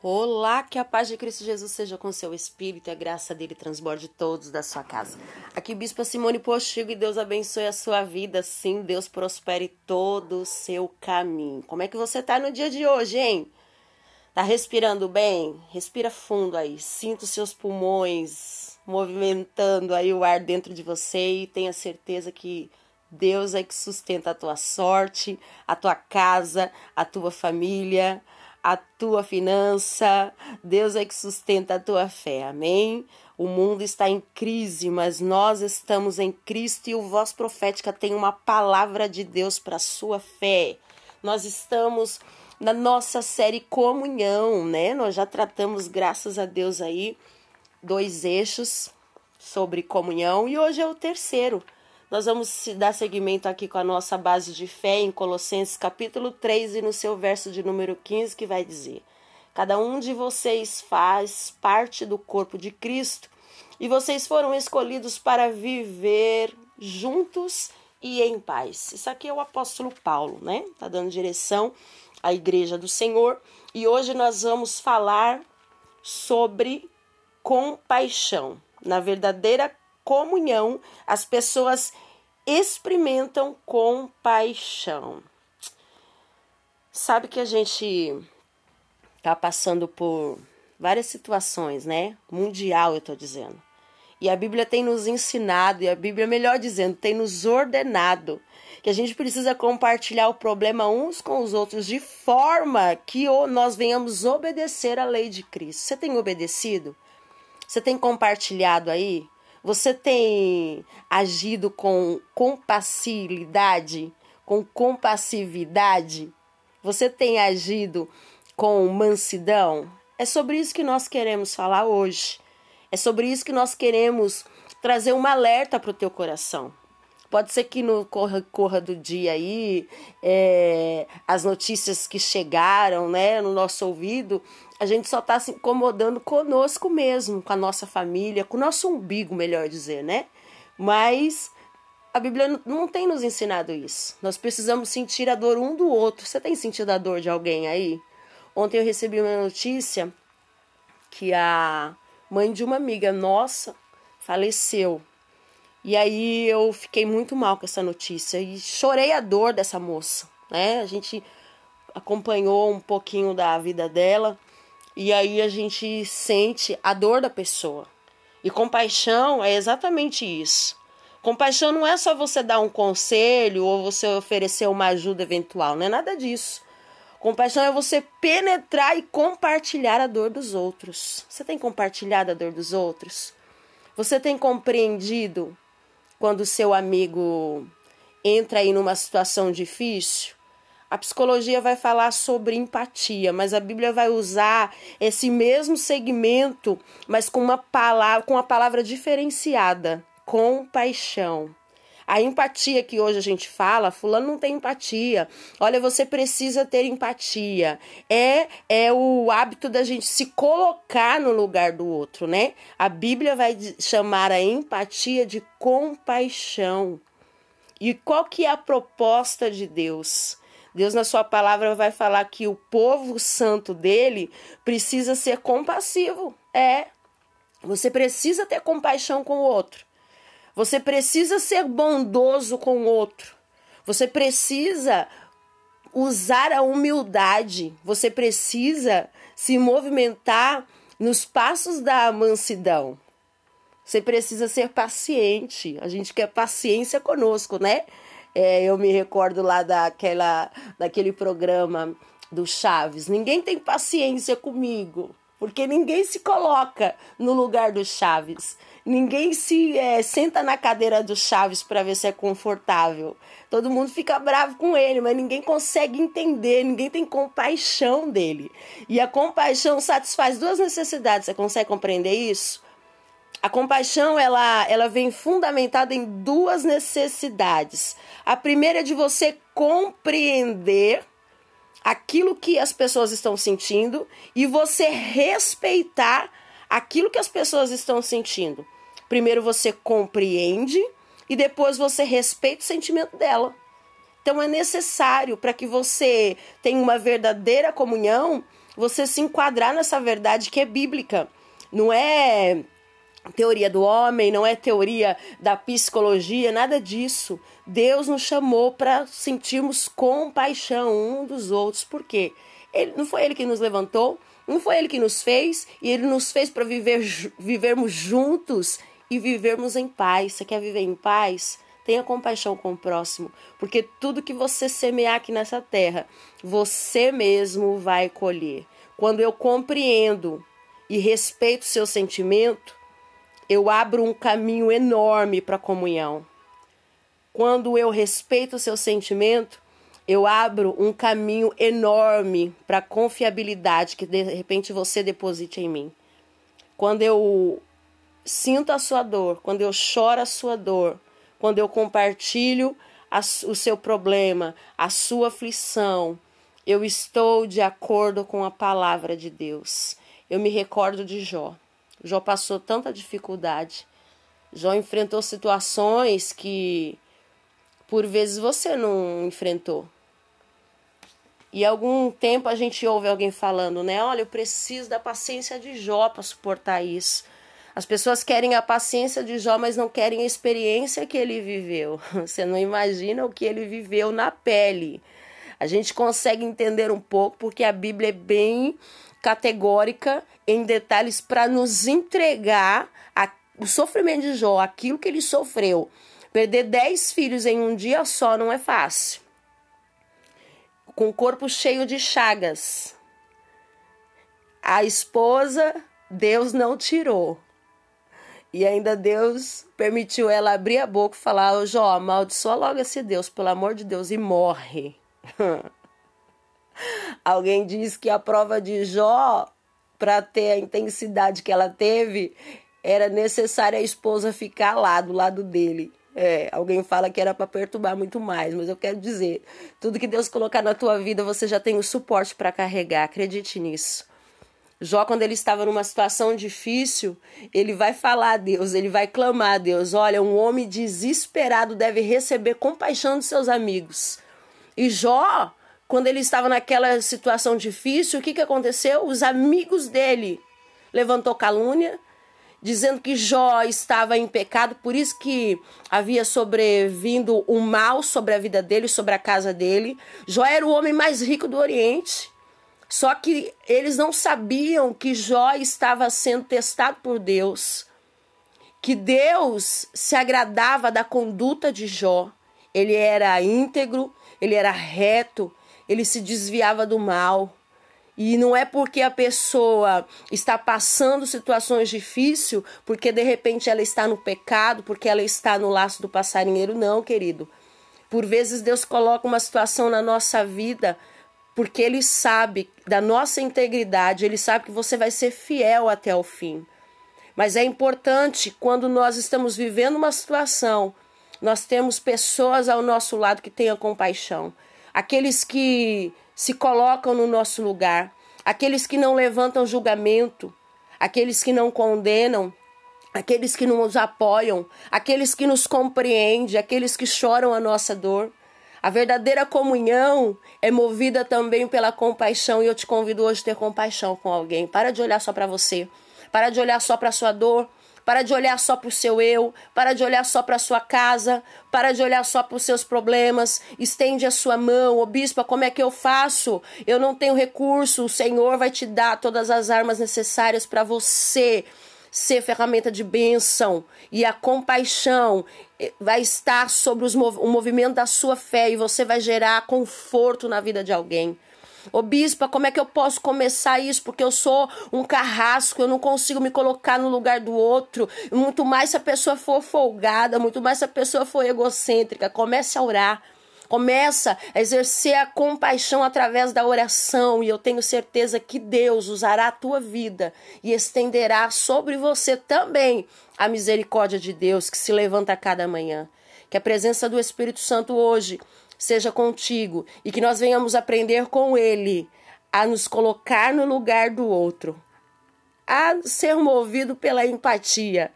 Olá, que a paz de Cristo Jesus seja com seu espírito e a graça dele transborde todos da sua casa. Aqui, Bispa Simone Postigo, e Deus abençoe a sua vida. Sim, Deus prospere todo o seu caminho. Como é que você tá no dia de hoje, hein? Tá respirando bem? Respira fundo aí. Sinta os seus pulmões movimentando aí o ar dentro de você e tenha certeza que Deus é que sustenta a tua sorte, a tua casa, a tua família a tua finança, Deus é que sustenta a tua fé, amém? O mundo está em crise, mas nós estamos em Cristo e o Voz Profética tem uma palavra de Deus para a sua fé. Nós estamos na nossa série Comunhão, né? Nós já tratamos, graças a Deus, aí, dois eixos sobre comunhão e hoje é o terceiro nós vamos dar seguimento aqui com a nossa base de fé em Colossenses capítulo 3 e no seu verso de número 15 que vai dizer: Cada um de vocês faz parte do corpo de Cristo e vocês foram escolhidos para viver juntos e em paz. Isso aqui é o apóstolo Paulo, né? Tá dando direção à igreja do Senhor e hoje nós vamos falar sobre compaixão. Na verdadeira comunhão, as pessoas experimentam compaixão. Sabe que a gente tá passando por várias situações, né? Mundial, eu tô dizendo. E a Bíblia tem nos ensinado, e a Bíblia, melhor dizendo, tem nos ordenado que a gente precisa compartilhar o problema uns com os outros de forma que nós venhamos obedecer à lei de Cristo. Você tem obedecido? Você tem compartilhado aí? Você tem agido com compassividade, com compassividade? Você tem agido com mansidão? É sobre isso que nós queremos falar hoje. É sobre isso que nós queremos trazer uma alerta para o teu coração. Pode ser que no corra, corra do dia aí, é, as notícias que chegaram né, no nosso ouvido, a gente só está se incomodando conosco mesmo, com a nossa família, com o nosso umbigo, melhor dizer, né? Mas a Bíblia não tem nos ensinado isso. Nós precisamos sentir a dor um do outro. Você tem sentido a dor de alguém aí? Ontem eu recebi uma notícia que a mãe de uma amiga nossa faleceu. E aí eu fiquei muito mal com essa notícia e chorei a dor dessa moça, né? A gente acompanhou um pouquinho da vida dela e aí a gente sente a dor da pessoa. E compaixão é exatamente isso. Compaixão não é só você dar um conselho ou você oferecer uma ajuda eventual, não é nada disso. Compaixão é você penetrar e compartilhar a dor dos outros. Você tem compartilhado a dor dos outros? Você tem compreendido quando seu amigo entra aí numa situação difícil, a psicologia vai falar sobre empatia, mas a Bíblia vai usar esse mesmo segmento, mas com uma palavra, com uma palavra diferenciada, compaixão. A empatia que hoje a gente fala, fulano não tem empatia. Olha, você precisa ter empatia. É é o hábito da gente se colocar no lugar do outro, né? A Bíblia vai chamar a empatia de compaixão. E qual que é a proposta de Deus? Deus na sua palavra vai falar que o povo santo dele precisa ser compassivo. É. Você precisa ter compaixão com o outro. Você precisa ser bondoso com o outro. Você precisa usar a humildade. Você precisa se movimentar nos passos da mansidão. Você precisa ser paciente. A gente quer paciência conosco, né? É, eu me recordo lá daquela, daquele programa do Chaves. Ninguém tem paciência comigo, porque ninguém se coloca no lugar do Chaves. Ninguém se é, senta na cadeira do Chaves para ver se é confortável. Todo mundo fica bravo com ele, mas ninguém consegue entender, ninguém tem compaixão dele. E a compaixão satisfaz duas necessidades. Você consegue compreender isso? A compaixão ela, ela vem fundamentada em duas necessidades. A primeira é de você compreender aquilo que as pessoas estão sentindo e você respeitar aquilo que as pessoas estão sentindo. Primeiro você compreende e depois você respeita o sentimento dela. Então é necessário para que você tenha uma verdadeira comunhão, você se enquadrar nessa verdade que é bíblica. Não é teoria do homem, não é teoria da psicologia, nada disso. Deus nos chamou para sentirmos compaixão um dos outros. Por quê? Ele, não foi ele que nos levantou, não foi ele que nos fez, e ele nos fez para viver, vivermos juntos e vivermos em paz. Você quer viver em paz? Tenha compaixão com o próximo, porque tudo que você semear aqui nessa terra, você mesmo vai colher. Quando eu compreendo e respeito seu sentimento, eu abro um caminho enorme para a comunhão. Quando eu respeito o seu sentimento, eu abro um caminho enorme para a confiabilidade que de repente você deposite em mim. Quando eu sinto a sua dor, quando eu choro a sua dor, quando eu compartilho a, o seu problema, a sua aflição, eu estou de acordo com a palavra de Deus. Eu me recordo de Jó. Jó passou tanta dificuldade. Jó enfrentou situações que por vezes você não enfrentou. E algum tempo a gente ouve alguém falando, né? Olha, eu preciso da paciência de Jó para suportar isso. As pessoas querem a paciência de Jó, mas não querem a experiência que ele viveu. Você não imagina o que ele viveu na pele. A gente consegue entender um pouco porque a Bíblia é bem categórica em detalhes para nos entregar a, o sofrimento de Jó, aquilo que ele sofreu. Perder dez filhos em um dia só não é fácil. Com o corpo cheio de chagas. A esposa, Deus não tirou. E ainda Deus permitiu ela abrir a boca e falar: Jó, amaldiçoa logo esse Deus, pelo amor de Deus, e morre. Alguém diz que a prova de Jó, para ter a intensidade que ela teve, era necessária a esposa ficar lá, do lado dele. É, alguém fala que era para perturbar muito mais, mas eu quero dizer, tudo que Deus colocar na tua vida, você já tem o suporte para carregar, acredite nisso. Jó, quando ele estava numa situação difícil, ele vai falar a Deus, ele vai clamar a Deus: Olha, um homem desesperado deve receber compaixão dos seus amigos. E Jó, quando ele estava naquela situação difícil, o que, que aconteceu? Os amigos dele levantou calúnia, dizendo que Jó estava em pecado, por isso que havia sobrevindo um mal sobre a vida dele, sobre a casa dele. Jó era o homem mais rico do Oriente. Só que eles não sabiam que Jó estava sendo testado por Deus, que Deus se agradava da conduta de Jó. Ele era íntegro, ele era reto, ele se desviava do mal. E não é porque a pessoa está passando situações difíceis, porque de repente ela está no pecado, porque ela está no laço do passarinheiro, não, querido. Por vezes Deus coloca uma situação na nossa vida porque Ele sabe da nossa integridade, Ele sabe que você vai ser fiel até o fim. Mas é importante quando nós estamos vivendo uma situação, nós temos pessoas ao nosso lado que tenham compaixão. Aqueles que se colocam no nosso lugar, aqueles que não levantam julgamento, aqueles que não condenam, aqueles que nos apoiam, aqueles que nos compreendem, aqueles que choram a nossa dor. A verdadeira comunhão é movida também pela compaixão. E eu te convido hoje a ter compaixão com alguém. Para de olhar só para você, para de olhar só para sua dor, para de olhar só para o seu eu, para de olhar só para a sua casa, para de olhar só para os seus problemas. Estende a sua mão, ô bispo, como é que eu faço? Eu não tenho recurso, o Senhor vai te dar todas as armas necessárias para você ser ferramenta de bênção e a compaixão eh, vai estar sobre os, o movimento da sua fé e você vai gerar conforto na vida de alguém. Ô bispa, como é que eu posso começar isso? Porque eu sou um carrasco, eu não consigo me colocar no lugar do outro. Muito mais se a pessoa for folgada, muito mais se a pessoa for egocêntrica. Comece a orar. Começa a exercer a compaixão através da oração, e eu tenho certeza que Deus usará a tua vida e estenderá sobre você também a misericórdia de Deus que se levanta a cada manhã. Que a presença do Espírito Santo hoje seja contigo e que nós venhamos aprender com Ele a nos colocar no lugar do outro, a ser movido pela empatia,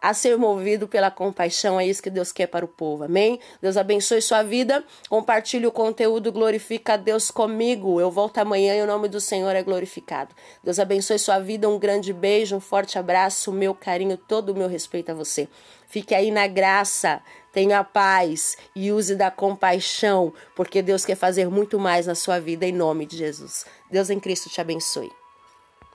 a ser movido pela compaixão. É isso que Deus quer para o povo. Amém? Deus abençoe sua vida. Compartilhe o conteúdo. Glorifica a Deus comigo. Eu volto amanhã e o nome do Senhor é glorificado. Deus abençoe sua vida. Um grande beijo, um forte abraço, meu carinho, todo o meu respeito a você. Fique aí na graça. Tenha paz e use da compaixão, porque Deus quer fazer muito mais na sua vida em nome de Jesus. Deus em Cristo te abençoe.